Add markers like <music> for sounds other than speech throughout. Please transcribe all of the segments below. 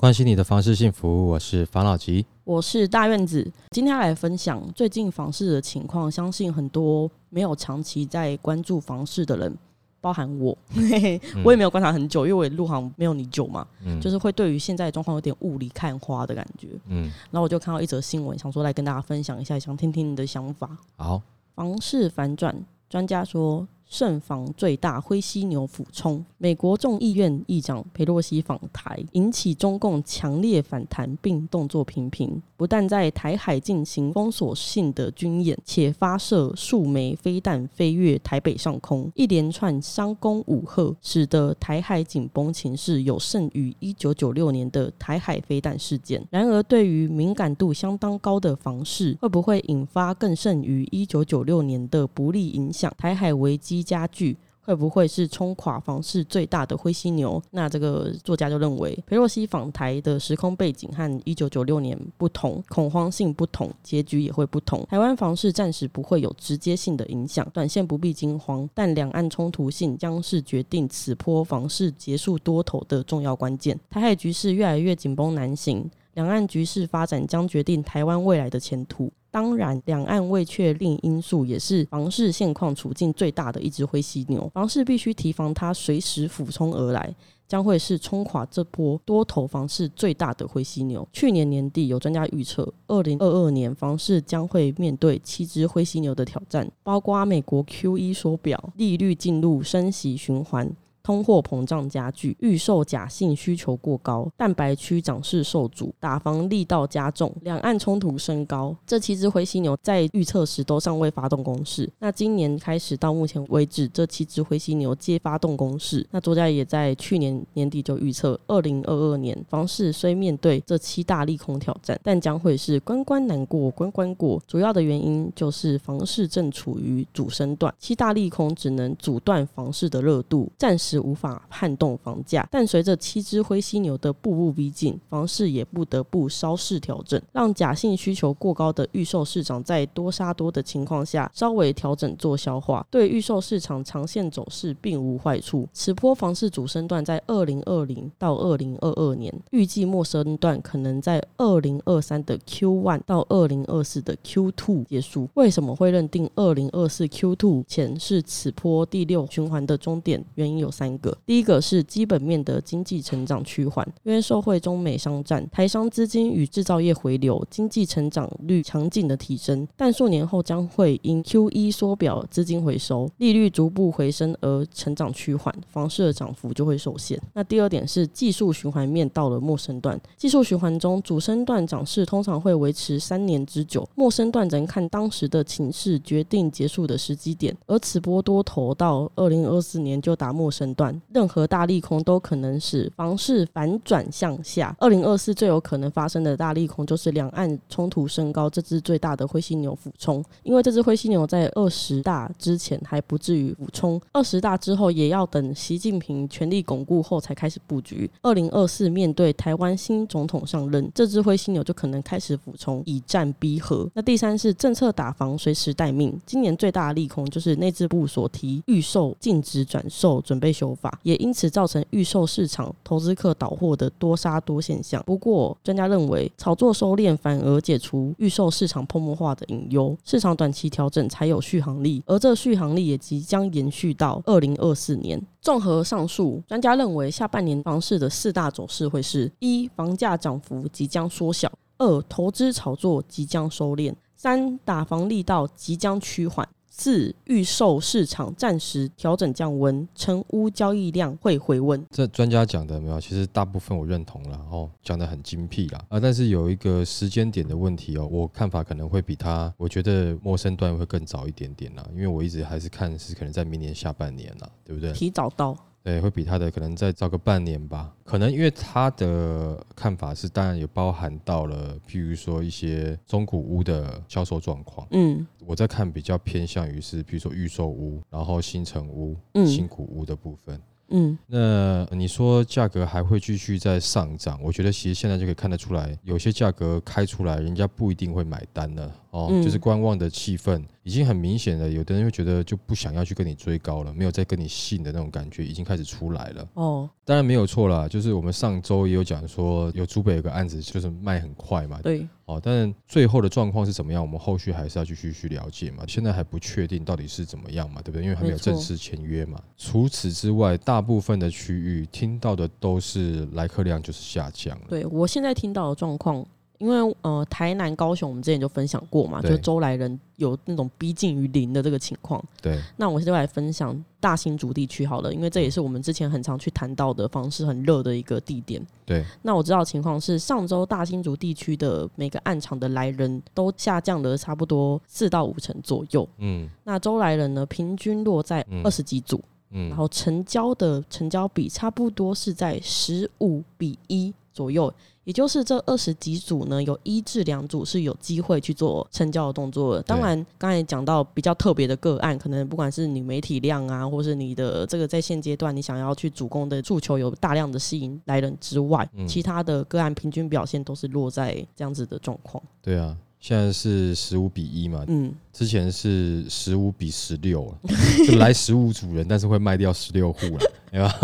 关心你的房事幸福，我是房老吉。我是大院子，今天来分享最近房市的情况。相信很多没有长期在关注房市的人，包含我，<laughs> 我也没有观察很久，因为我入行没有你久嘛，嗯就是会对于现在的状况有点雾里看花的感觉。嗯，然后我就看到一则新闻，想说来跟大家分享一下，想听听你的想法。好，房市反转，专家说。慎防最大灰犀牛俯冲，美国众议院议长佩洛西访台，引起中共强烈反弹，并动作频频，不但在台海进行封锁性的军演，且发射数枚飞弹飞越台北上空，一连串商攻五贺，使得台海紧绷情势有胜于一九九六年的台海飞弹事件。然而，对于敏感度相当高的房市，会不会引发更胜于一九九六年的不利影响？台海危机。家具会不会是冲垮房市最大的灰犀牛？那这个作家就认为，佩洛西访台的时空背景和一九九六年不同，恐慌性不同，结局也会不同。台湾房市暂时不会有直接性的影响，短线不必惊慌，但两岸冲突性将是决定此波房市结束多头的重要关键。台海局势越来越紧绷难行。两岸局势发展将决定台湾未来的前途。当然，两岸未确定因素也是房市现况处境最大的一只灰犀牛。房市必须提防它随时俯冲而来，将会是冲垮这波多头房市最大的灰犀牛。去年年底，有专家预测，二零二二年房市将会面对七只灰犀牛的挑战，包括美国 Q E 缩表、利率进入升息循环。通货膨胀加剧，预售假性需求过高，蛋白区涨势受阻，打房力道加重，两岸冲突升高。这七只灰犀牛在预测时都尚未发动攻势。那今年开始到目前为止，这七只灰犀牛皆发动攻势。那作家也在去年年底就预测，二零二二年房市虽面对这七大利空挑战，但将会是关关难过关关过。主要的原因就是房市正处于主升段，七大利空只能阻断房市的热度，暂时。是无法撼动房价，但随着七只灰犀牛的步步逼近，房市也不得不稍事调整，让假性需求过高的预售市场在多杀多的情况下稍微调整做消化，对预售市场长线走势并无坏处。此波房市主升段在二零二零到二零二二年，预计末升段可能在二零二三的 Q one 到二零二四的 Q two 结束。为什么会认定二零二四 Q two 前是此波第六循环的终点？原因有。三个，第一个是基本面的经济成长趋缓，因为受惠中美商战，台商资金与制造业回流，经济成长率强劲的提升，但数年后将会因 Q E 缩表资金回收，利率逐步回升而成长趋缓，房市的涨幅就会受限。那第二点是技术循环面到了陌生段，技术循环中主升段涨势通常会维持三年之久，陌生段则看当时的情势决定结束的时机点，而此波多头到二零二四年就达陌生。段任何大利空都可能使房市反转向下。二零二四最有可能发生的大利空就是两岸冲突升高，这只最大的灰犀牛俯冲。因为这只灰犀牛在二十大之前还不至于俯冲，二十大之后也要等习近平权力巩固后才开始布局。二零二四面对台湾新总统上任，这只灰犀牛就可能开始俯冲，以战逼和。那第三是政策打房随时待命。今年最大的利空就是内政部所提预售禁止转售，准备。修法也因此造成预售市场投资客倒货的多杀多现象。不过，专家认为炒作收敛反而解除预售市场泡沫化的隐忧，市场短期调整才有续航力，而这续航力也即将延续到二零二四年。综合上述，专家认为下半年房市的四大走势会是：一、房价涨幅即将缩小；二、投资炒作即将收敛；三、打房力道即将趋缓。四预售市场暂时调整降温，成屋交易量会回温。这专家讲的没有？其实大部分我认同了哦，讲的很精辟啦啊！但是有一个时间点的问题哦，我看法可能会比他，我觉得陌生段会更早一点点啦，因为我一直还是看是可能在明年下半年啦，对不对？提早到。对，会比他的可能再早个半年吧。可能因为他的看法是，当然也包含到了，譬如说一些中古屋的销售状况。嗯，我在看比较偏向于是，比如说预售屋，然后新城屋、新古屋的部分。嗯，那你说价格还会继续在上涨？我觉得其实现在就可以看得出来，有些价格开出来，人家不一定会买单了哦，就是观望的气氛已经很明显了，有的人会觉得就不想要去跟你追高了，没有再跟你信的那种感觉已经开始出来了。哦，当然没有错啦，就是我们上周也有讲说，有珠北有个案子就是卖很快嘛。对。哦，但是最后的状况是怎么样？我们后续还是要继续去了解嘛。现在还不确定到底是怎么样嘛，对不对？因为还没有正式签约嘛。除此之外，大部分的区域听到的都是来客量就是下降。对我现在听到的状况。因为呃，台南、高雄，我们之前就分享过嘛，就周来人有那种逼近于零的这个情况。对，那我现在来分享大新竹地区好了，因为这也是我们之前很常去谈到的方式很热的一个地点。对，那我知道情况是上周大新竹地区的每个暗场的来人都下降了差不多四到五成左右。嗯，那周来人呢，平均落在二十几组，嗯，然后成交的成交比差不多是在十五比一左右。也就是这二十几组呢，有一至两组是有机会去做成交的动作。当然，刚才讲到比较特别的个案，可能不管是你媒体量啊，或是你的这个在现阶段你想要去主攻的诉求有大量的吸引来人之外，其他的个案平均表现都是落在这样子的状况。对啊。现在是十五比一嘛，嗯，之前是十五比十六，<laughs> 就来十五组人，但是会卖掉十六户了，对吧？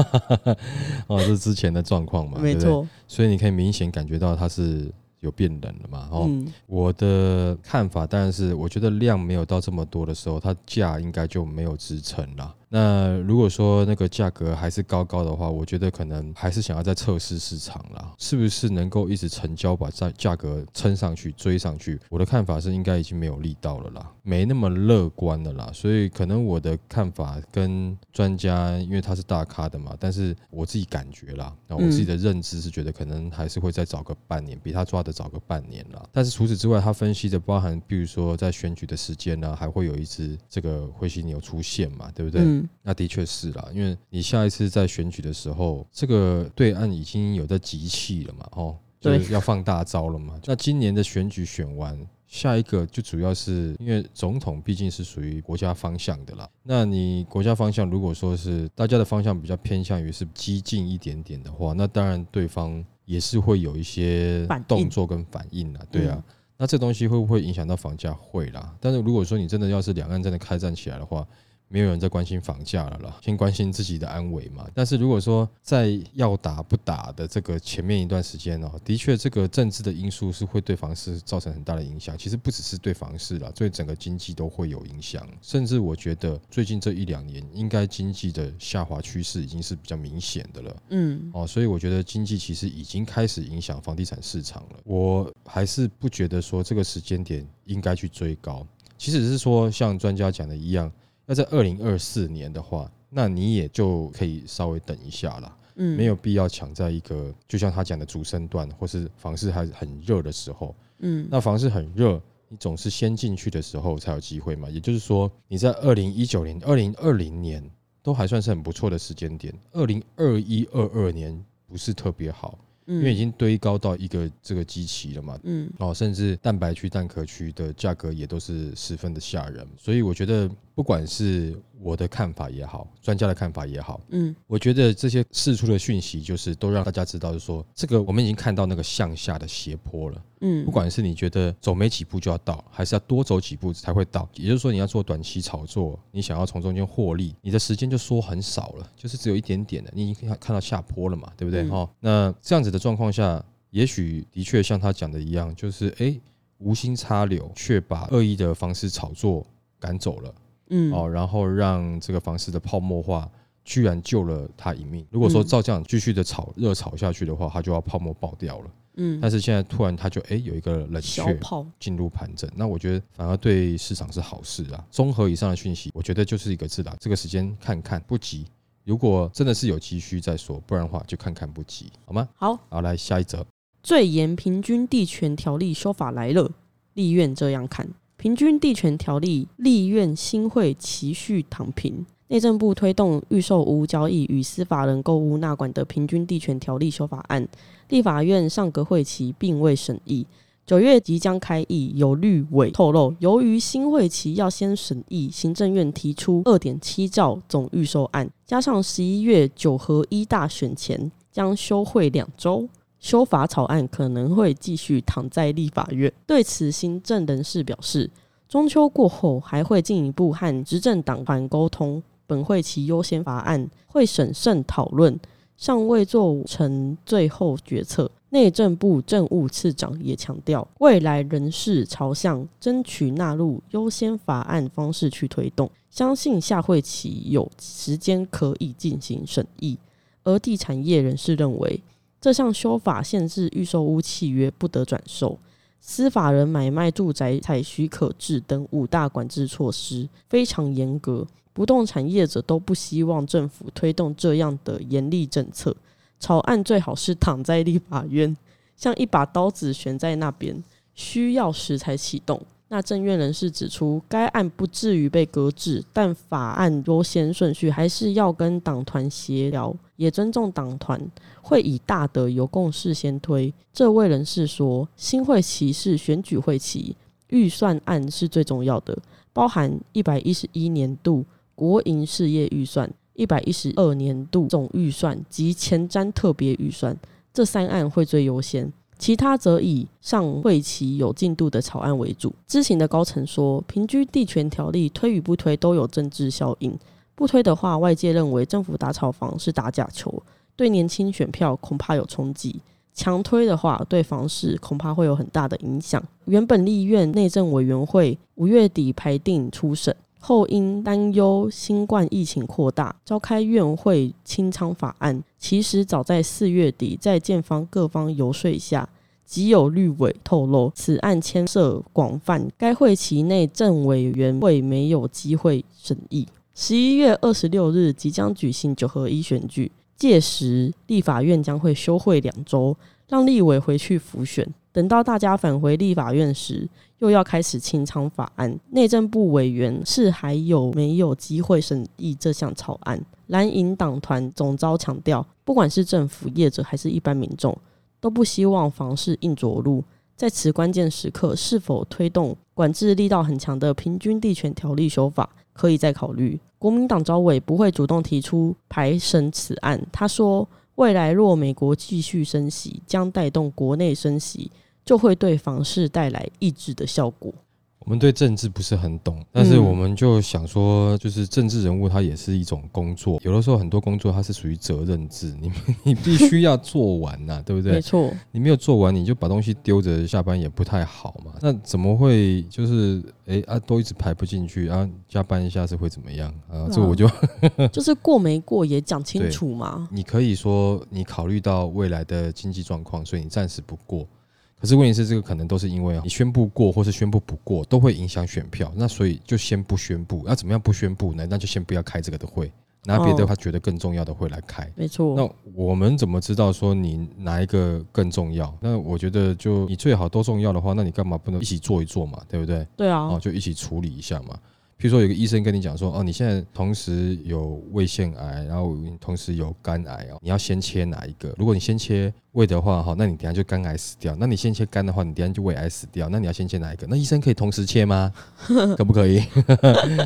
<laughs> 哦，这是之前的状况嘛，没错。所以你可以明显感觉到它是有变冷了嘛。哦，我的看法当然是，我觉得量没有到这么多的时候，它价应该就没有支撑了。那如果说那个价格还是高高的话，我觉得可能还是想要再测试市场啦，是不是能够一直成交把价价格撑上去追上去？我的看法是应该已经没有力道了啦，没那么乐观的啦，所以可能我的看法跟专家，因为他是大咖的嘛，但是我自己感觉啦，那我自己的认知是觉得可能还是会再找个半年，比他抓的早个半年啦。但是除此之外，他分析的包含，比如说在选举的时间呢，还会有一只这个灰犀牛出现嘛，对不对？那的确是啦，因为你下一次在选举的时候，这个对岸已经有在集气了嘛，哦，就是要放大招了嘛。那今年的选举选完，下一个就主要是因为总统毕竟是属于国家方向的啦。那你国家方向如果说是大家的方向比较偏向于是激进一点点的话，那当然对方也是会有一些动作跟反应啦，对啊。那这东西会不会影响到房价？会啦。但是如果说你真的要是两岸真的开战起来的话，没有人在关心房价了啦，先关心自己的安危嘛。但是如果说在要打不打的这个前面一段时间哦，的确这个政治的因素是会对房市造成很大的影响。其实不只是对房市啦，对整个经济都会有影响。甚至我觉得最近这一两年，应该经济的下滑趋势已经是比较明显的了。嗯，哦，所以我觉得经济其实已经开始影响房地产市场了。我还是不觉得说这个时间点应该去追高。其实是说像专家讲的一样。要在二零二四年的话，那你也就可以稍微等一下了，嗯，没有必要抢在一个就像他讲的主升段或是房市还很热的时候，嗯，那房市很热，你总是先进去的时候才有机会嘛。也就是说，你在二零一九年、二零二零年都还算是很不错的时间点，二零二一、二二年不是特别好。因为已经堆高到一个这个基期了嘛，嗯，哦，甚至蛋白区、蛋壳区的价格也都是十分的吓人，所以我觉得不管是我的看法也好，专家的看法也好，嗯，我觉得这些释出的讯息就是都让大家知道，是说这个我们已经看到那个向下的斜坡了。嗯，不管是你觉得走没几步就要到，还是要多走几步才会到，也就是说你要做短期炒作，你想要从中间获利，你的时间就缩很少了，就是只有一点点的，你已经看看到下坡了嘛，对不对？哈，那这样子的状况下，也许的确像他讲的一样，就是哎，无心插柳，却把恶意的方式炒作赶走了，嗯，哦，然后让这个房市的泡沫化，居然救了他一命。如果说照这样继续的炒热炒下去的话，他就要泡沫爆掉了。嗯，但是现在突然它就哎有一个冷却进入盘整，那我觉得反而对市场是好事啊。综合以上的讯息，我觉得就是一个字啦，这个时间看看不急。如果真的是有急需再说，不然的话就看看不急，好吗？好，好来下一则，最严平均地权条例修法来了，立院这样看，平均地权条例立院新会期续躺平。内政部推动预售屋交易与司法人购屋纳管的平均地权条例修法案，立法院上个会期并未审议，九月即将开议。有律委透露，由于新会期要先审议，行政院提出二点七兆总预售案，加上十一月九合一大选前将休会两周，修法草案可能会继续躺在立法院。对此，行政人士表示。中秋过后还会进一步和执政党团沟通，本会期优先法案会审慎讨论，尚未做成最后决策。内政部政务次长也强调，未来仍是朝向争取纳入优先法案方式去推动，相信下会期有时间可以进行审议。而地产业人士认为，这项修法限制预售屋契约不得转售。司法人买卖住宅采许可制等五大管制措施非常严格，不动产业者都不希望政府推动这样的严厉政策。草案最好是躺在立法院，像一把刀子悬在那边，需要时才启动。那政院人士指出，该案不至于被搁置，但法案优先顺序还是要跟党团协调，也尊重党团会以大的由共识先推。这位人士说，新会期是选举会期，预算案是最重要的，包含一百一十一年度国营事业预算、一百一十二年度总预算及前瞻特别预算，这三案会最优先。其他则以上会期有进度的草案为主。知情的高层说，平均地权条例推与不推都有政治效应。不推的话，外界认为政府打炒房是打假球，对年轻选票恐怕有冲击；强推的话，对房市恐怕会有很大的影响。原本立院内政委员会五月底排定初审，后因担忧新冠疫情扩大，召开院会清仓法案。其实早在四月底，在建方各方游说下，即有绿委透露，此案牵涉广泛，该会期内政委员会没有机会审议。十一月二十六日即将举行九合一选举，届时立法院将会休会两周，让立委回去复选。等到大家返回立法院时，又要开始清仓法案。内政部委员是还有没有机会审议这项草案？蓝营党团总召强调，不管是政府业者还是一般民众，都不希望房市硬着陆。在此关键时刻，是否推动管制力道很强的平均地权条例修法，可以再考虑。国民党招委不会主动提出排审此案。他说，未来若美国继续升息，将带动国内升息，就会对房市带来抑制的效果。我们对政治不是很懂，但是我们就想说，就是政治人物他也是一种工作，有的时候很多工作它是属于责任制，你你必须要做完呐，<laughs> 对不对？没错，你没有做完，你就把东西丢着下班也不太好嘛。那怎么会就是哎啊都一直排不进去啊？加班一下是会怎么样啊？这我就 <laughs> <laughs> 就是过没过也讲清楚嘛。你可以说你考虑到未来的经济状况，所以你暂时不过。可是问题是，这个可能都是因为你宣布过或是宣布不过，都会影响选票。那所以就先不宣布，要怎么样不宣布呢？那就先不要开这个的会，拿别的他觉得更重要的会来开。没错。那我们怎么知道说你哪一个更重要？那我觉得就你最好都重要的话，那你干嘛不能一起做一做嘛？对不对？对啊。哦，就一起处理一下嘛。譬如说，有个医生跟你讲说，哦，你现在同时有胃腺癌，然后同时有肝癌哦，你要先切哪一个？如果你先切胃的话，哈，那你等下就肝癌死掉；那你先切肝的话，你等下就胃癌死掉。那你要先切哪一个？那医生可以同时切吗？<laughs> 可不可以？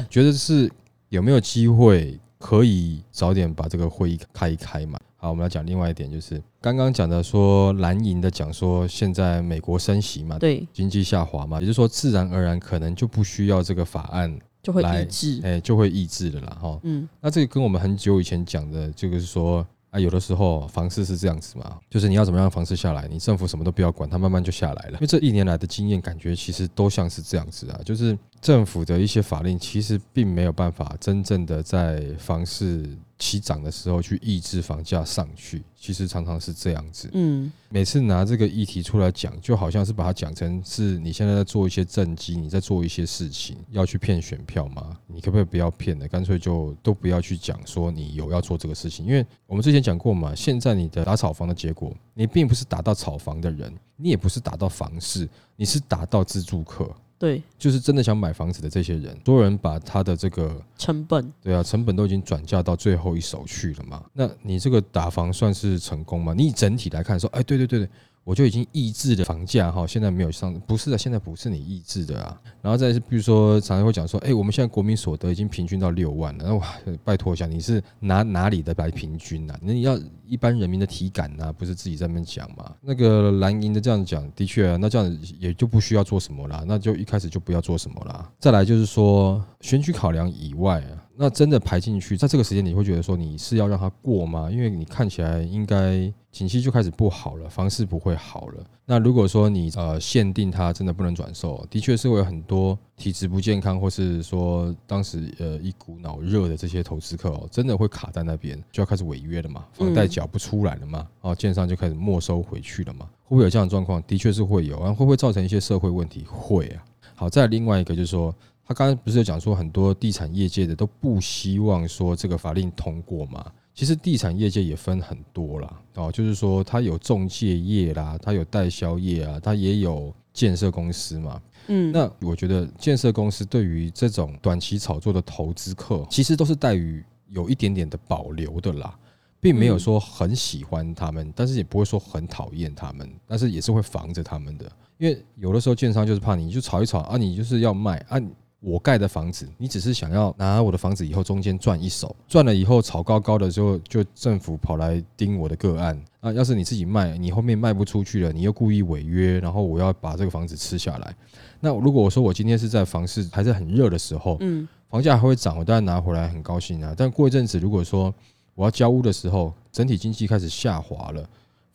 觉得是有没有机会可以早点把这个会议开一开嘛？好，我们来讲另外一点，就是刚刚讲的说蓝营的讲说，现在美国升息嘛，对，经济下滑嘛，也就是说自然而然可能就不需要这个法案。就会抑制，哎，就会抑制的啦，哈。嗯，那这个跟我们很久以前讲的，这个是说啊，有的时候房市是这样子嘛，就是你要怎么样房市下来，你政府什么都不要管，它慢慢就下来了。因为这一年来的经验，感觉其实都像是这样子啊，就是政府的一些法令，其实并没有办法真正的在房市。起涨的时候去抑制房价上去，其实常常是这样子。嗯，每次拿这个议题出来讲，就好像是把它讲成是你现在在做一些政绩，你在做一些事情要去骗选票吗？你可不可以不要骗了？干脆就都不要去讲说你有要做这个事情，因为我们之前讲过嘛，现在你的打炒房的结果，你并不是打到炒房的人，你也不是打到房市，你是打到自住客。对，就是真的想买房子的这些人，所有人把他的这个成本，对啊，成本都已经转嫁到最后一手去了嘛。那你这个打房算是成功吗？你整体来看说，哎，对对对对，我就已经抑制的房价哈，现在没有上，不是的，现在不是你抑制的啊。然后再是，比如说常常会讲说，哎，我们现在国民所得已经平均到六万了，那哇，拜托一下，你是拿哪里的来平均呐？你要一般人民的体感啊，不是自己在那边讲嘛？那个蓝银的这样讲，的确啊，那这样也就不需要做什么啦，那就一开始就不要做什么啦。再来就是说，选举考量以外啊。那真的排进去，在这个时间你会觉得说你是要让它过吗？因为你看起来应该景气就开始不好了，房市不会好了。那如果说你呃限定它真的不能转售，的确是会有很多体质不健康，或是说当时呃一股脑热的这些投资客哦，真的会卡在那边，就要开始违约了嘛，房贷缴不出来了嘛，哦，建商就开始没收回去了嘛，会不会有这样的状况？的确是会有，然后会不会造成一些社会问题？会啊。好，再另外一个就是说。他刚刚不是有讲说很多地产业界的都不希望说这个法令通过嘛？其实地产业界也分很多啦，哦，就是说它有中介业啦，它有代销业啊，它也有建设公司嘛。嗯，那我觉得建设公司对于这种短期炒作的投资客，其实都是带于有一点点的保留的啦，并没有说很喜欢他们，但是也不会说很讨厌他们，但是也是会防着他们的，因为有的时候建商就是怕你就炒一炒啊，你就是要卖啊。我盖的房子，你只是想要拿我的房子以后中间赚一手，赚了以后炒高高的时候，就政府跑来盯我的个案啊。要是你自己卖，你后面卖不出去了，你又故意违约，然后我要把这个房子吃下来。那如果我说我今天是在房市还是很热的时候，嗯，房价还会涨，我当然拿回来很高兴啊。但过一阵子，如果说我要交屋的时候，整体经济开始下滑了。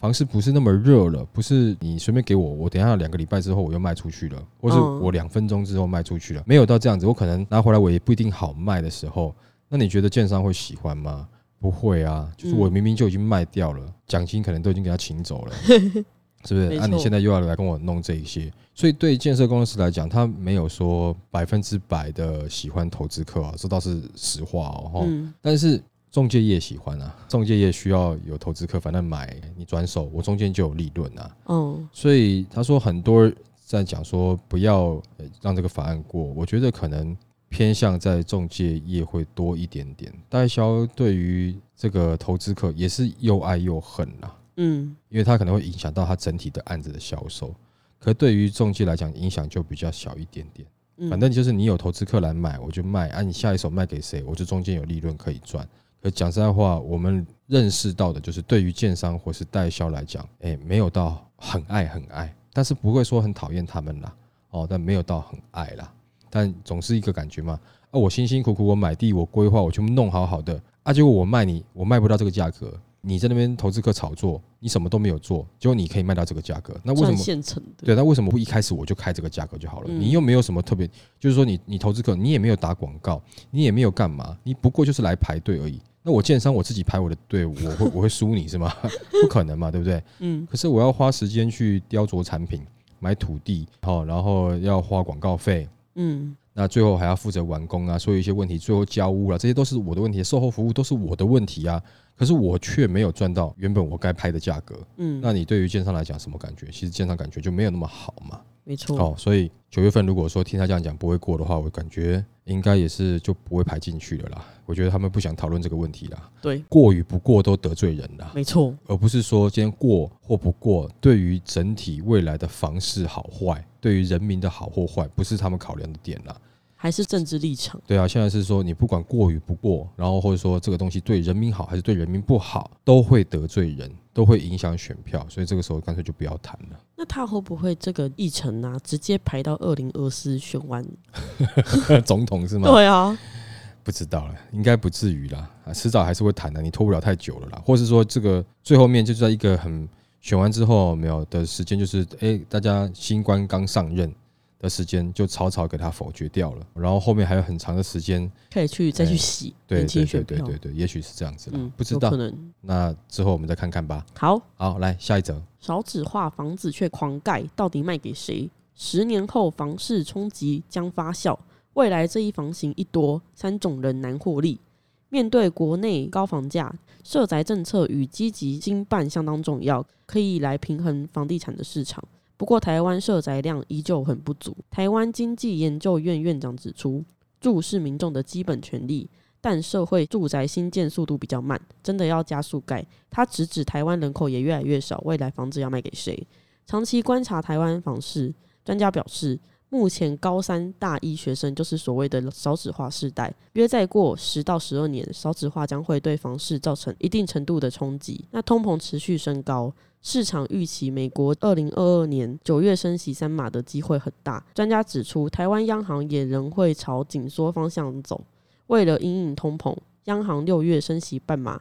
房市不是那么热了，不是你随便给我，我等下两个礼拜之后我又卖出去了，或是我两分钟之后卖出去了，没有到这样子，我可能拿回来我也不一定好卖的时候，那你觉得建商会喜欢吗？不会啊，就是我明明就已经卖掉了，奖金可能都已经给他请走了，<laughs> 是不是？那你现在又要来跟我弄这一些，所以对建设公司来讲，他没有说百分之百的喜欢投资客啊，这倒是实话哦。但是。中介业喜欢啊，中介业需要有投资客，反正买你转手，我中间就有利润啊。嗯，所以他说很多在讲说不要让这个法案过，我觉得可能偏向在中介业会多一点点。代销对于这个投资客也是又爱又恨呐。嗯，因为他可能会影响到他整体的案子的销售，可对于中介来讲影响就比较小一点点。反正就是你有投资客来买，我就卖啊，你下一手卖给谁，我就中间有利润可以赚。讲实在话，我们认识到的就是，对于建商或是代销来讲，哎，没有到很爱很爱，但是不会说很讨厌他们啦，哦，但没有到很爱啦，但总是一个感觉嘛。啊，我辛辛苦苦我买地，我规划，我全部弄好好的，啊，结果我卖你，我卖不到这个价格，你在那边投资客炒作，你什么都没有做，结果你可以卖到这个价格，那为什么？现成的。对，那为什么不一开始我就开这个价格就好了？你又没有什么特别，就是说你你投资客，你也没有打广告，你也没有干嘛，你不过就是来排队而已。那我建商我自己排我的队，我会我会输你是吗？<laughs> 不可能嘛，对不对？嗯。可是我要花时间去雕琢产品，买土地，好，然后要花广告费，嗯。那最后还要负责完工啊，所有一些问题，最后交屋了，这些都是我的问题，售后服务都是我的问题啊。可是我却没有赚到原本我该拍的价格，嗯。那你对于建商来讲什么感觉？其实建商感觉就没有那么好嘛。没错。哦，所以九月份如果说听他这样讲不会过的话，我感觉应该也是就不会排进去了啦。我觉得他们不想讨论这个问题啦。对，过与不过都得罪人啦。没错，而不是说今天过或不过，对于整体未来的房市好坏，对于人民的好或坏，不是他们考量的点啦。还是政治立场？对啊，现在是说你不管过与不过，然后或者说这个东西对人民好还是对人民不好，都会得罪人，都会影响选票，所以这个时候干脆就不要谈了。那他会不会这个议程啊，直接排到二零二四选完 <laughs> 总统是吗？对啊，不知道了，应该不至于啦，啊，迟早还是会谈的，你拖不了太久了啦，或是说这个最后面就在一个很选完之后没有的时间，就是哎，大家新官刚上任。的时间就草草给他否决掉了，然后后面还有很长的时间可以去再去洗对对对对对对，也许是这样子了，不知道。可能那之后我们再看看吧。好，好，来下一则。少纸化房子却狂盖，到底卖给谁？十年后房市冲击将发酵，未来这一房型一多，三种人难获利。面对国内高房价，社宅政策与积极经办相当重要，可以来平衡房地产的市场。不过，台湾设宅量依旧很不足。台湾经济研究院院长指出，住是民众的基本权利，但社会住宅新建速度比较慢，真的要加速盖。他直指台湾人口也越来越少，未来房子要卖给谁？长期观察台湾房市，专家表示。目前高三大一学生就是所谓的少子化世代，约再过十到十二年，少子化将会对房市造成一定程度的冲击。那通膨持续升高，市场预期美国二零二二年九月升息三码的机会很大。专家指出，台湾央行也仍会朝紧缩方向走。为了因应通膨，央行六月升息半码。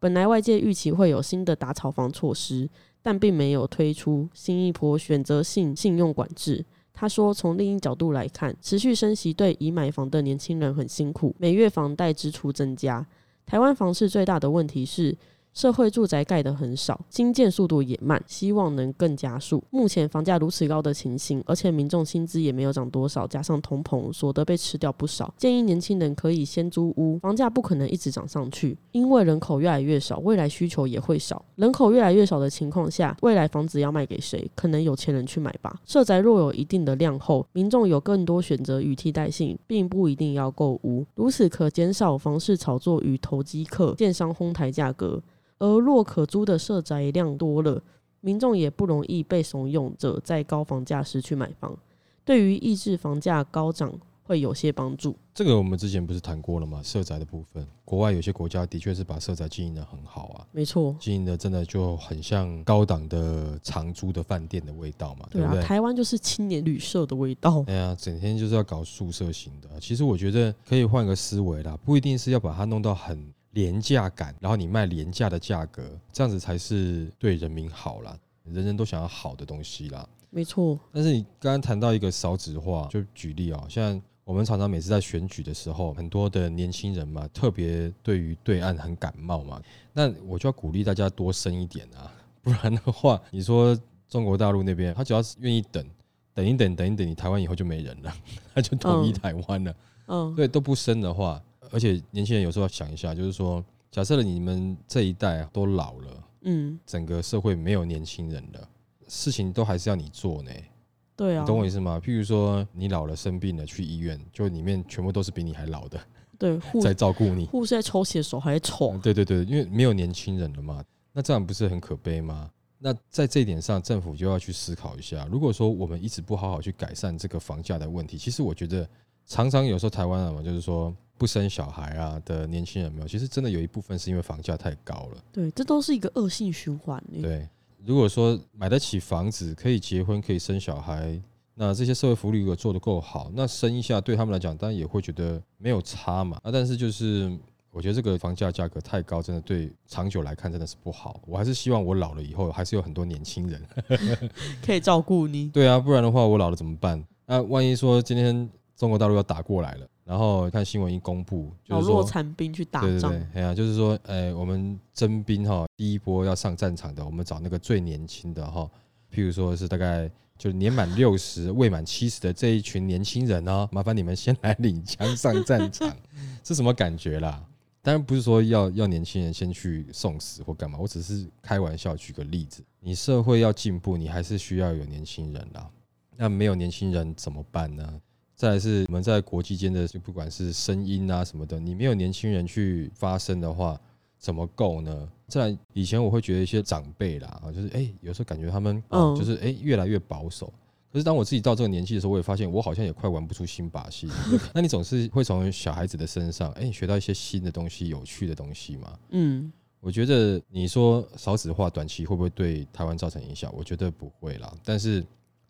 本来外界预期会有新的打炒房措施，但并没有推出新一波选择性信用管制。他说：“从另一角度来看，持续升息对已买房的年轻人很辛苦，每月房贷支出增加。台湾房市最大的问题是。”社会住宅盖得很少，新建速度也慢，希望能更加速。目前房价如此高的情形，而且民众薪资也没有涨多少，加上通膨，所得被吃掉不少。建议年轻人可以先租屋，房价不可能一直涨上去，因为人口越来越少，未来需求也会少。人口越来越少的情况下，未来房子要卖给谁？可能有钱人去买吧。社宅若有一定的量后，民众有更多选择与替代性，并不一定要购屋，如此可减少房市炒作与投机客、建商哄抬价格。而若可租的社宅量多了，民众也不容易被怂恿着在高房价时去买房，对于抑制房价高涨会有些帮助。这个我们之前不是谈过了吗？社宅的部分，国外有些国家的确是把社宅经营的很好啊，没错，经营的真的就很像高档的长租的饭店的味道嘛，对不对？台湾就是青年旅社的味道。哎呀，整天就是要搞宿舍型的。其实我觉得可以换个思维啦，不一定是要把它弄到很。廉价感，然后你卖廉价的价格，这样子才是对人民好啦。人人都想要好的东西啦。没错。但是你刚刚谈到一个少子化，就举例啊，像我们常常每次在选举的时候，很多的年轻人嘛，特别对于对岸很感冒嘛，那我就要鼓励大家多生一点啊，<laughs> 不然的话，你说中国大陆那边，他只要是愿意等，等一等，等一等，你台湾以后就没人了，<laughs> 他就统一台湾了。嗯。对，都不生的话。而且年轻人有时候要想一下，就是说，假设了你们这一代都老了，嗯，整个社会没有年轻人了，事情都还是要你做呢。对啊，你懂我意思吗？譬如说你老了生病了去医院，就里面全部都是比你还老的，对，<laughs> 在照顾你，护士在抽血的时候还抽。对对对，因为没有年轻人了嘛，那这样不是很可悲吗？那在这一点上，政府就要去思考一下，如果说我们一直不好好去改善这个房价的问题，其实我觉得常常有时候台湾人嘛，就是说。不生小孩啊的年轻人没有，其实真的有一部分是因为房价太高了。对，这都是一个恶性循环。对，如果说买得起房子，可以结婚，可以生小孩，那这些社会福利如果做得够好，那生一下对他们来讲，当然也会觉得没有差嘛。啊，但是就是我觉得这个房价价格太高，真的对长久来看真的是不好。我还是希望我老了以后，还是有很多年轻人 <laughs> 可以照顾你。对啊，不然的话我老了怎么办？那万一说今天中国大陆要打过来了？然后看新闻一公布，就是说残兵去打仗，对对对，哎呀，就是说，哎，我们征兵哈，第一波要上战场的，我们找那个最年轻的哈，譬如说是大概就年满六十、未满七十的这一群年轻人哦，麻烦你们先来领枪上战场，<laughs> 是什么感觉啦？当然不是说要要年轻人先去送死或干嘛，我只是开玩笑举个例子。你社会要进步，你还是需要有年轻人啦。那没有年轻人怎么办呢？再来是我们在国际间的，就不管是声音啊什么的，你没有年轻人去发声的话，怎么够呢？再来，以前我会觉得一些长辈啦，啊，就是哎，有时候感觉他们就是哎越来越保守。可是当我自己到这个年纪的时候，我也发现我好像也快玩不出新把戏。<laughs> 那你总是会从小孩子的身上哎学到一些新的东西、有趣的东西嘛？嗯，我觉得你说少子化短期会不会对台湾造成影响？我觉得不会啦，但是。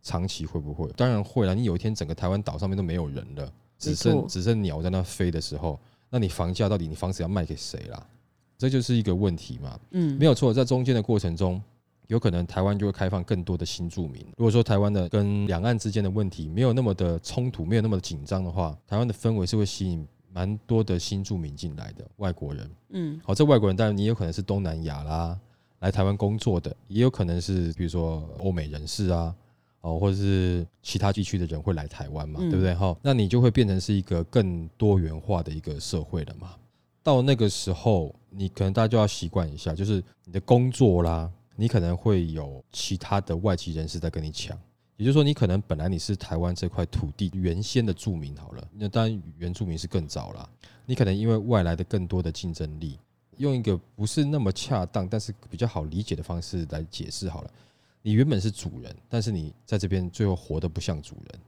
长期会不会？当然会了。你有一天整个台湾岛上面都没有人了，只剩只剩鸟在那飞的时候，那你房价到底你房子要卖给谁啦？这就是一个问题嘛。嗯，没有错，在中间的过程中，有可能台湾就会开放更多的新住民。如果说台湾的跟两岸之间的问题没有那么的冲突，没有那么的紧张的话，台湾的氛围是会吸引蛮多的新住民进来的外国人。嗯，好，这外国人当然你有可能是东南亚啦，来台湾工作的，也有可能是比如说欧美人士啊。哦，或者是其他地区的人会来台湾嘛，对不对？哈，那你就会变成是一个更多元化的一个社会了嘛。到那个时候，你可能大家就要习惯一下，就是你的工作啦，你可能会有其他的外籍人士在跟你抢。也就是说，你可能本来你是台湾这块土地原先的住民好了，那当然原住民是更早了。你可能因为外来的更多的竞争力，用一个不是那么恰当，但是比较好理解的方式来解释好了。你原本是主人，但是你在这边最后活得不像主人。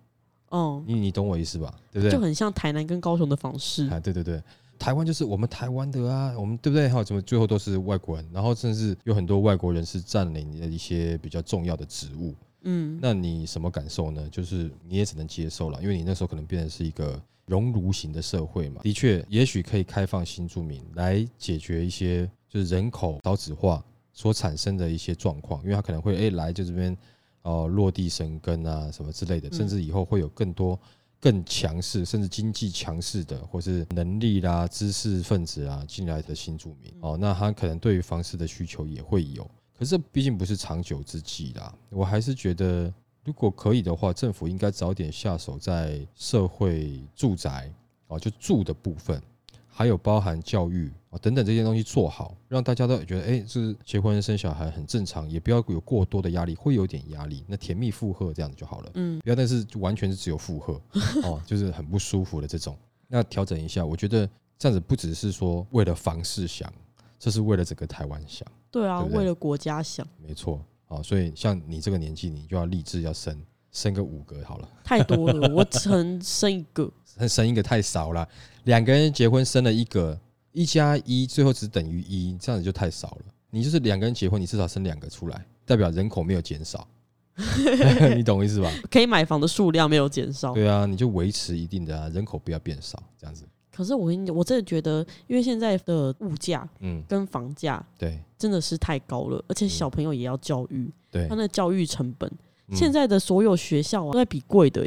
哦，你你懂我意思吧？对不对？就很像台南跟高雄的方式啊！对对对，台湾就是我们台湾的啊，我们对不对？还有，怎么最后都是外国人？然后甚至有很多外国人是占领了一些比较重要的职务。嗯，那你什么感受呢？就是你也只能接受了，因为你那时候可能变成是一个熔炉型的社会嘛。的确，也许可以开放新住民来解决一些就是人口少子化所产生的一些状况，因为他可能会哎来就这边。哦，落地生根啊，什么之类的，甚至以后会有更多更强势，甚至经济强势的，或是能力啦、知识分子啊进来的新住民。哦，那他可能对于房市的需求也会有，可是毕竟不是长久之计啦。我还是觉得，如果可以的话，政府应该早点下手在社会住宅哦，就住的部分。还有包含教育啊等等这些东西做好，让大家都觉得哎，是结婚生小孩很正常，也不要有过多的压力，会有点压力，那甜蜜负荷这样子就好了。嗯，不要但是完全是只有负荷 <laughs> 哦，就是很不舒服的这种。那调整一下，我觉得这样子不只是说为了房事想，这是为了整个台湾想。对啊，为了国家想。没错啊，所以像你这个年纪，你就要立志要生生个五个好了。太多了，我 <laughs> 只能生一个。生一个太少了，两个人结婚生了一个，一加一最后只等于一，这样子就太少了。你就是两个人结婚，你至少生两个出来，代表人口没有减少 <laughs> <laughs> 你懂我意思吧？可以买房的数量没有减少。对啊，你就维持一定的啊人口不要变少，这样子。可是我跟你讲，我真的觉得，因为现在的物价，嗯，跟房价，对，真的是太高了，而且小朋友也要教育，对，他那教育成本，现在的所有学校啊都在比贵的。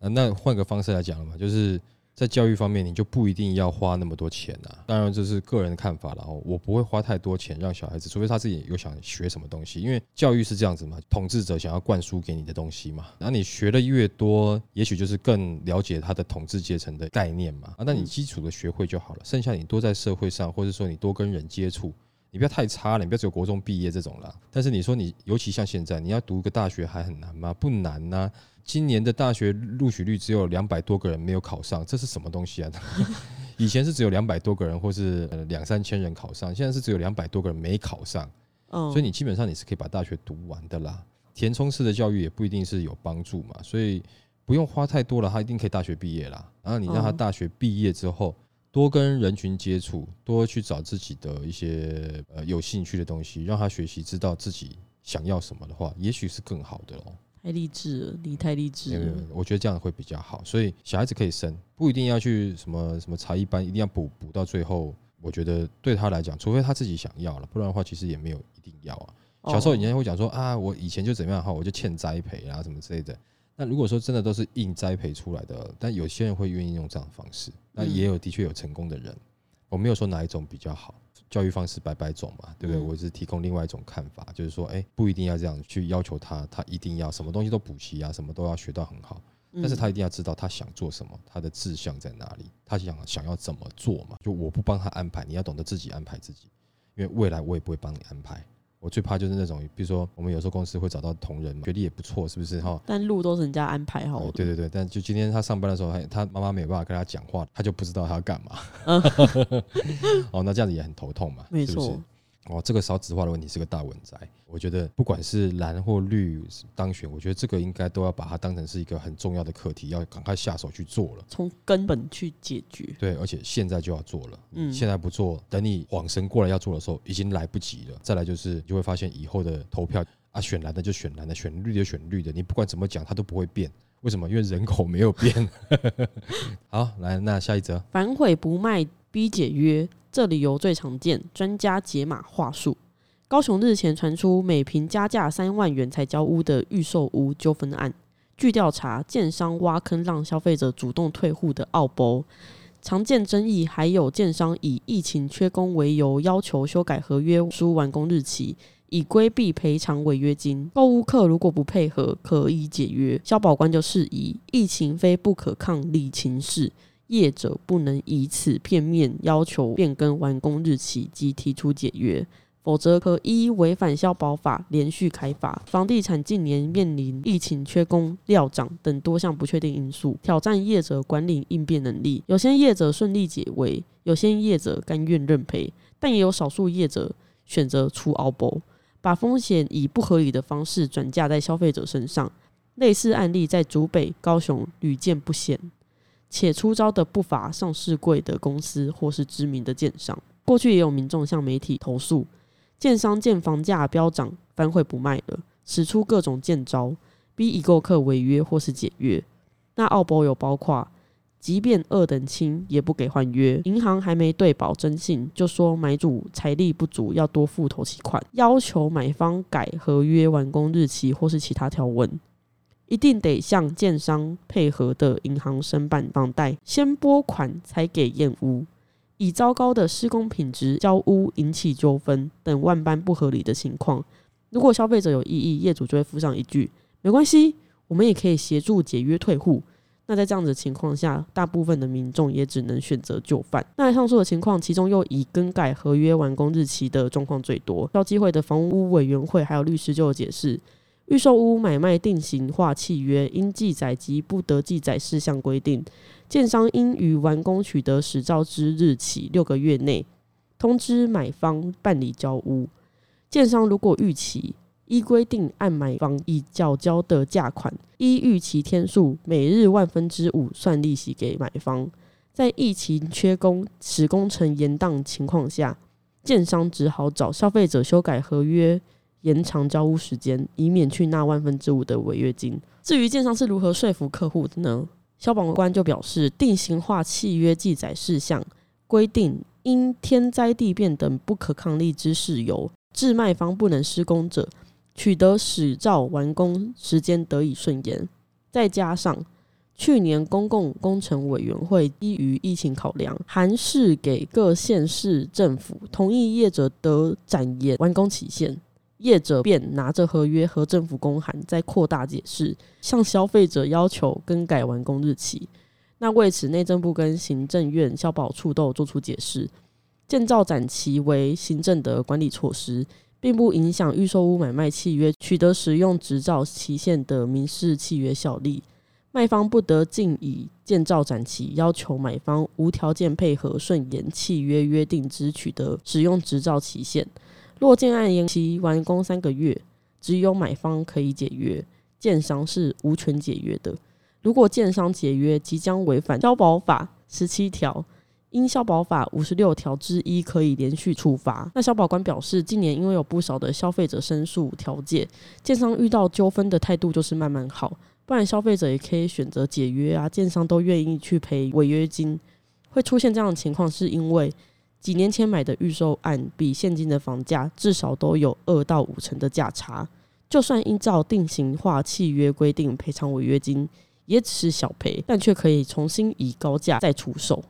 啊，那换个方式来讲了嘛，就是在教育方面，你就不一定要花那么多钱呐。当然这是个人的看法了哦，我不会花太多钱让小孩子，除非他自己有想学什么东西。因为教育是这样子嘛，统治者想要灌输给你的东西嘛，然后你学的越多，也许就是更了解他的统治阶层的概念嘛。啊，那你基础的学会就好了，剩下你多在社会上，或者说你多跟人接触，你不要太差了，你不要只有国中毕业这种啦。但是你说你，尤其像现在，你要读个大学还很难吗？不难呐。今年的大学录取率只有两百多个人没有考上，这是什么东西啊？<laughs> 以前是只有两百多个人，或是两三千人考上，现在是只有两百多个人没考上。所以你基本上你是可以把大学读完的啦。填充式的教育也不一定是有帮助嘛，所以不用花太多了，他一定可以大学毕业啦。然后你让他大学毕业之后多跟人群接触，多去找自己的一些呃有兴趣的东西，让他学习，知道自己想要什么的话，也许是更好的哦。太励志了，你太励志了。我觉得这样会比较好，所以小孩子可以生，不一定要去什么什么才艺班，一定要补补到最后。我觉得对他来讲，除非他自己想要了，不然的话其实也没有一定要啊。小时候人家会讲说啊，我以前就怎么样哈，我就欠栽培啊什么之类的。那如果说真的都是硬栽培出来的，但有些人会愿意用这样的方式，那也有的确有成功的人。我没有说哪一种比较好。教育方式百百种嘛，对不对？我是提供另外一种看法，就是说，哎，不一定要这样去要求他，他一定要什么东西都补齐啊，什么都要学到很好，但是他一定要知道他想做什么，他的志向在哪里，他想想要怎么做嘛。就我不帮他安排，你要懂得自己安排自己，因为未来我也不会帮你安排。我最怕就是那种，比如说我们有时候公司会找到同仁，学历也不错，是不是哈？但路都是人家安排好的。对对对，但就今天他上班的时候，他他妈妈没有办法跟他讲话，他就不知道他要干嘛。<laughs> 哦，那这样子也很头痛嘛，没错。哦，这个少子化的问题是个大问题。我觉得不管是蓝或绿当选，我觉得这个应该都要把它当成是一个很重要的课题，要赶快下手去做了，从根本去解决。对，而且现在就要做了。嗯，现在不做，等你恍神过来要做的时候，已经来不及了。再来就是你，就会发现以后的投票啊，选蓝的就选蓝的，选绿的就选绿的，你不管怎么讲，它都不会变。为什么？因为人口没有变。<laughs> 好，来，那下一则，反悔不卖逼解约。这理由最常见，专家解码话术。高雄日前传出每平加价三万元才交屋的预售屋纠纷案。据调查，建商挖坑让消费者主动退户的奥博，常见争议还有建商以疫情缺工为由要求修改合约书完工日期，以规避赔偿违约金。购物客如果不配合，可以解约。消保官就释疑，疫情非不可抗力情事。业者不能以此片面要求变更完工日期及提出解约，否则可依违反消保法连续开罚。房地产近年面临疫情、缺工、料涨等多项不确定因素，挑战业者管理应变能力。有些业者顺利解围，有些业者甘愿认赔，但也有少数业者选择出凹波，把风险以不合理的方式转嫁在消费者身上。类似案例在竹北、高雄屡见不鲜，且出招的不乏上市贵的公司或是知名的建商。过去也有民众向媒体投诉。建商见房价飙涨，反悔不卖了，使出各种剑招，逼已购客违约或是解约。那澳博有包括，即便二等亲也不给换约，银行还没对保征信，就说买主财力不足要多付头期款，要求买方改合约完工日期或是其他条文，一定得向建商配合的银行申办房贷，先拨款才给验屋。以糟糕的施工品质交屋引起纠纷等万般不合理的情况，如果消费者有异议，业主就会附上一句“没关系，我们也可以协助解约退户”。那在这样子的情况下，大部分的民众也只能选择就范。那上述的情况，其中又以更改合约完工日期的状况最多。消基会的房屋委员会还有律师就有解释。预售屋买卖定型化契约应记载及不得记载事项规定，建商应于完工取得实照之日起六个月内通知买方办理交屋。建商如果逾期，依规定按买方已缴交的价款，依逾期天数每日万分之五算利息给买方。在疫情缺工、使工程延宕情况下，建商只好找消费者修改合约。延长交屋时间，以免去纳万分之五的违约金。至于建商是如何说服客户的呢？消保官就表示，定型化契约记载事项规定，因天灾地变等不可抗力之事由，致卖方不能施工者，取得使照完工时间得以顺延。再加上去年公共工程委员会基于疫情考量，函示给各县市政府，同意业者得展延完工期限。业者便拿着合约和政府公函，再扩大解释，向消费者要求更改完工日期。那为此，内政部跟行政院消保处都有做出解释：建造展期为行政的管理措施，并不影响预售屋买卖契约取得使用执照期限的民事契约效力。卖方不得尽以建造展期要求买方无条件配合顺延契约约定之取得使用执照期限。若建案延期完工三个月，只有买方可以解约，建商是无权解约的。如果建商解约，即将违反消保法十七条，因消保法五十六条之一可以连续处罚。那消保官表示，近年因为有不少的消费者申诉调解，建商遇到纠纷的态度就是慢慢好，不然消费者也可以选择解约啊，建商都愿意去赔违约金。会出现这样的情况，是因为。几年前买的预售案，比现金的房价至少都有二到五成的价差。就算依照定型化契约规定赔偿违约金，也只是小赔，但却可以重新以高价再出售。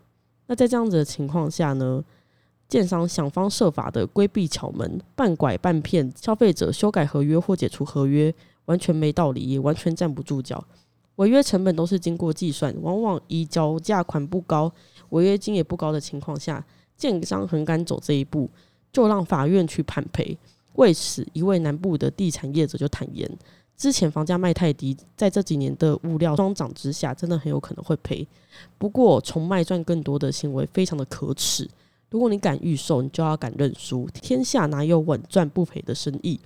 那在这样子的情况下呢？建商想方设法的规避巧门，半拐半骗消费者修改合约或解除合约，完全没道理，也完全站不住脚。违约成本都是经过计算，往往以交价款不高、违约金也不高的情况下。建商很敢走这一步，就让法院去判赔。为此，一位南部的地产业者就坦言，之前房价卖太低，在这几年的物料双涨之下，真的很有可能会赔。不过，从卖赚更多的行为非常的可耻。如果你敢预售，你就要敢认输。天下哪有稳赚不赔的生意？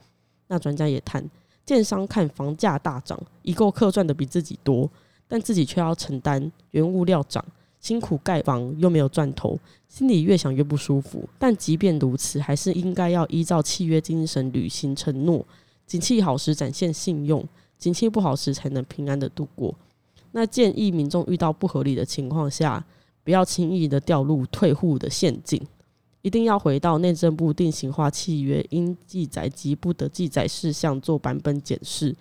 那专家也谈，建商看房价大涨，已购客赚的比自己多，但自己却要承担原物料涨。辛苦盖房又没有赚头，心里越想越不舒服。但即便如此，还是应该要依照契约精神履行承诺。景气好时展现信用，景气不好时才能平安的度过。那建议民众遇到不合理的情况下，不要轻易的掉入退户的陷阱，一定要回到内政部定型化契约应记载及不得记载事项做版本检视。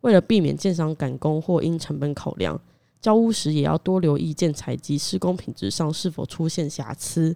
为了避免建商赶工或因成本考量。交屋时也要多留意建材及施工品质上是否出现瑕疵。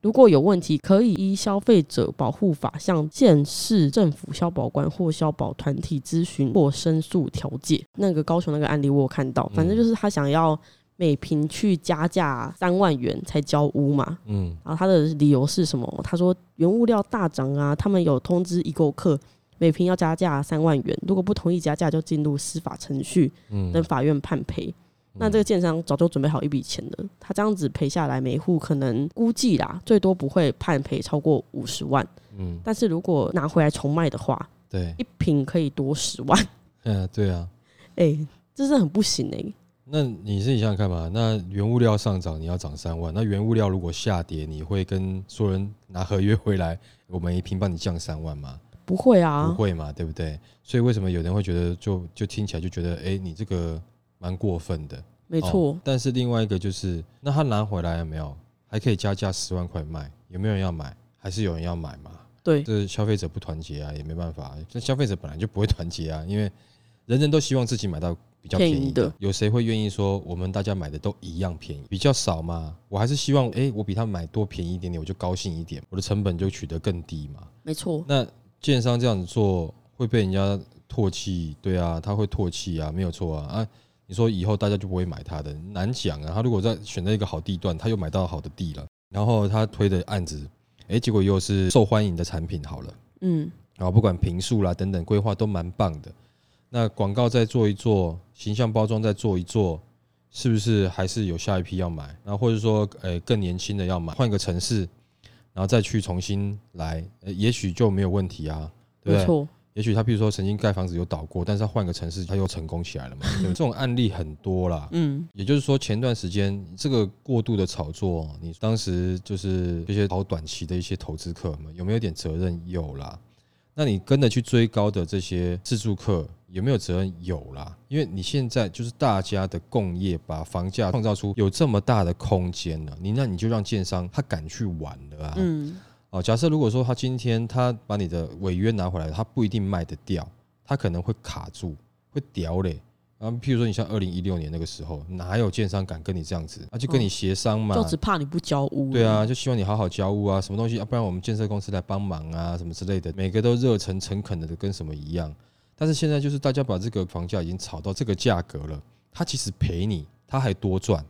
如果有问题，可以依消费者保护法向县市政府消保官或消保团体咨询或申诉调解。那个高雄那个案例我有看到，反正就是他想要每平去加价三万元才交屋嘛。嗯，然后他的理由是什么？他说原物料大涨啊，他们有通知已购客每平要加价三万元，如果不同意加价就进入司法程序，等法院判赔。那这个建商早就准备好一笔钱了，他这样子赔下来，每户可能估计啦，最多不会判赔超过五十万。嗯，但是如果拿回来重卖的话，对，一平可以多十万。<laughs> 嗯，对啊。哎，这是很不行哎。那你自己想想看嘛，那原物料上涨，你要涨三万，那原物料如果下跌，你会跟所有人拿合约回来，我们一平帮你降三万吗？不会啊，不会嘛，对不对？所以为什么有人会觉得，就就听起来就觉得，哎，你这个蛮过分的。没错。但是另外一个就是，那他拿回来了没有？还可以加价十万块卖，有没有人要买？还是有人要买嘛？对，这消费者不团结啊，也没办法。这消费者本来就不会团结啊，因为。人人都希望自己买到比较便宜的，有谁会愿意说我们大家买的都一样便宜？比较少嘛，我还是希望，哎，我比他买多便宜一点点，我就高兴一点，我的成本就取得更低嘛。没错。那建商这样子做会被人家唾弃，对啊，他会唾弃啊，没有错啊。啊，你说以后大家就不会买他的，难讲啊。他如果在选择一个好地段，他又买到好的地了，然后他推的案子，哎，结果又是受欢迎的产品，好了，嗯，然后不管平数啦等等规划都蛮棒的。那广告再做一做，形象包装再做一做，是不是还是有下一批要买？然后或者说，诶，更年轻的要买，换一个城市，然后再去重新来，也许就没有问题啊，对不对？也许他比如说曾经盖房子有倒过，但是他换个城市他又成功起来了嘛？<laughs> 这种案例很多啦。嗯，也就是说前段时间这个过度的炒作，你当时就是这些炒短期的一些投资客们有没有点责任？有啦。那你跟着去追高的这些自住客有没有责任？有啦，因为你现在就是大家的共业，把房价创造出有这么大的空间了，你那你就让建商他敢去玩了啊。嗯。哦，假设如果说他今天他把你的违约拿回来，他不一定卖得掉，他可能会卡住，会掉嘞。然后，譬如说，你像二零一六年那个时候，哪有建商敢跟你这样子？啊，就跟你协商嘛，就只怕你不交屋。对啊，就希望你好好交屋啊，什么东西啊，不然我们建设公司来帮忙啊，什么之类的，每个都热诚诚恳的，跟什么一样。但是现在就是大家把这个房价已经炒到这个价格了，他其实赔你，他还多赚，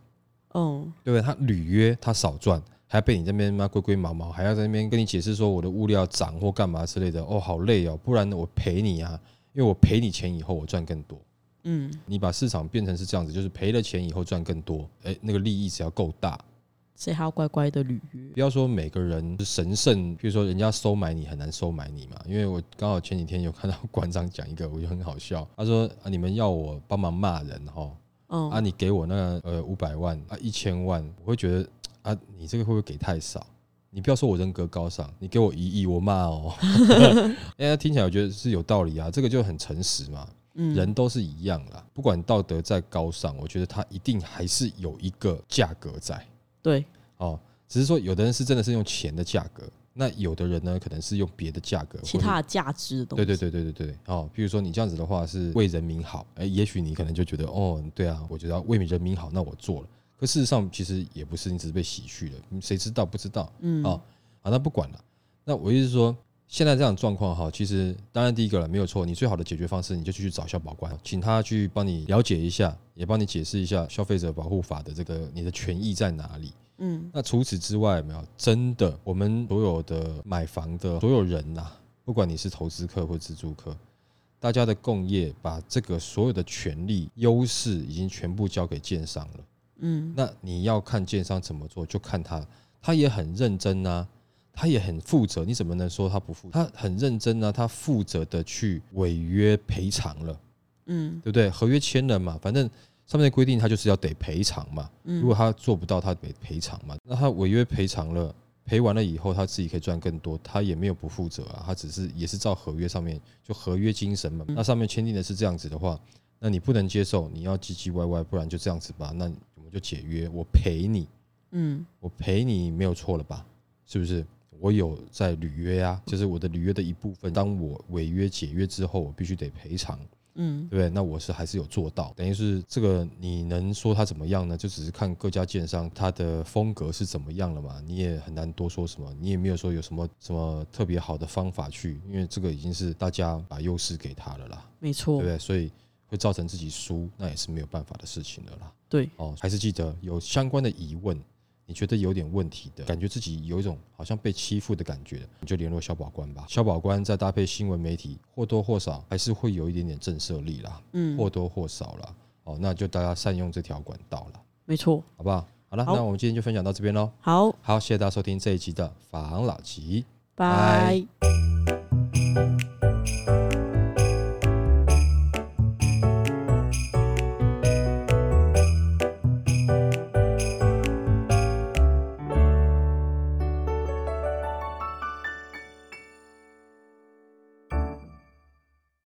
嗯，对不对？他履约他少赚，还要被你这边妈龟龟毛毛，还要在那边跟你解释说我的物料涨或干嘛之类的，哦，好累哦，不然我赔你啊，因为我赔你钱以后我赚更多。嗯，你把市场变成是这样子，就是赔了钱以后赚更多，哎，那个利益只要够大，谁还要乖乖的履约？不要说每个人神圣，比如说人家收买你很难收买你嘛。因为我刚好前几天有看到馆长讲一个，我就很好笑。他说啊，你们要我帮忙骂人哈，啊，你给我那呃五百万啊一千万，我会觉得 <tsk> 啊，你这个会不会给太少？你不要说我人格高尚，你给我一亿我骂哦。<laughs> 哎，听起来我觉得是有道理啊，这个就很诚实嘛。人都是一样啦，不管道德再高尚，我觉得他一定还是有一个价格在。对，哦，只是说有的人是真的是用钱的价格，那有的人呢，可能是用别的价格，其他的价值的东西。对对对对对对，哦，比如说你这样子的话是为人民好，哎，也许你可能就觉得，哦，对啊，我觉得为人民好，那我做了。可事实上其实也不是，你只是被洗去了，谁知道不知道？嗯，哦，好，那不管了。那我意思是说。现在这样状况哈，其实当然第一个了没有错，你最好的解决方式你就去找消保官，请他去帮你了解一下，也帮你解释一下消费者保护法的这个你的权益在哪里。嗯，那除此之外没有真的，我们所有的买房的所有人呐，不管你是投资客或自住客，大家的共业把这个所有的权利优势已经全部交给建商了。嗯，那你要看建商怎么做，就看他，他也很认真啊。他也很负责，你怎么能说他不负？他很认真啊，他负责的去违约赔偿了，嗯，对不对？合约签了嘛，反正上面的规定他就是要得赔偿嘛。如果他做不到，他得赔偿嘛。那他违约赔偿了，赔完了以后，他自己可以赚更多，他也没有不负责啊。他只是也是照合约上面就合约精神嘛。那上面签订的是这样子的话，那你不能接受，你要唧唧歪歪，不然就这样子吧。那我们就解约，我赔你，嗯，我赔你没有错了吧？是不是？我有在履约啊，就是我的履约的一部分。当我违约解约之后，我必须得赔偿，嗯，对不对？那我是还是有做到，等于是这个你能说他怎么样呢？就只是看各家建商他的风格是怎么样了嘛。你也很难多说什么，你也没有说有什么什么特别好的方法去，因为这个已经是大家把优势给他了啦，没错，对不对？所以会造成自己输，那也是没有办法的事情了啦。对，哦，还是记得有相关的疑问，你觉得有点问题的感觉，自己有一种好像被欺负的感觉，你就联络消保官吧。消保官再搭配新闻媒体，或多或少还是会有一点点震慑力啦。嗯，或多或少啦。哦，那就大家善用这条管道了。没错，好不好？好了，那我们今天就分享到这边喽。好，好，谢谢大家收听这一集的防老集，拜。